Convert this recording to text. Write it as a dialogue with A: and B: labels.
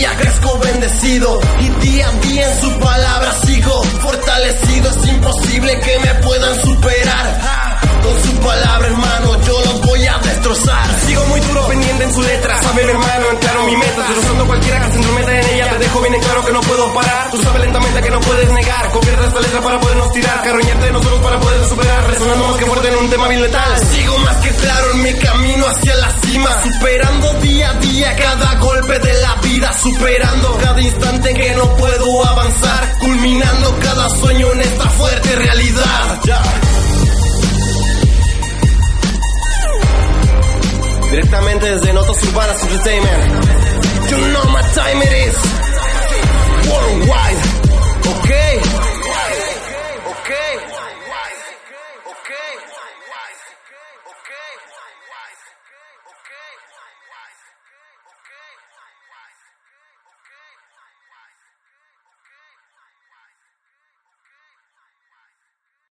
A: día crezco bendecido y día a día en su palabra sigo fortalecido. Es imposible que me puedan superar. Con su palabra, hermano, yo los voy a destrozar.
B: Sigo muy duro pendiente en su letra. Sabe mi hermano, en claro mi meta. Destrozando cualquiera que se entrometa en ella. Te dejo bien en claro que no puedo parar. Tú sabes lentamente que no puedes negar. Convierte esta letra para podernos tirar. Carroñarte de nosotros para poder superar. Resonando más que fuerte en un tema bien letal.
A: Sigo más que claro en mi camino hacia la cima. Superando día a día cada golpe de la vida. Superando cada instante que no puedo avanzar. Culminando cada sueño en esta fuerte realidad.
B: Directamente desde Notas Urbanas Entertainment.
A: You know my time it is. Worldwide. Okay. Okay. Okay. Okay.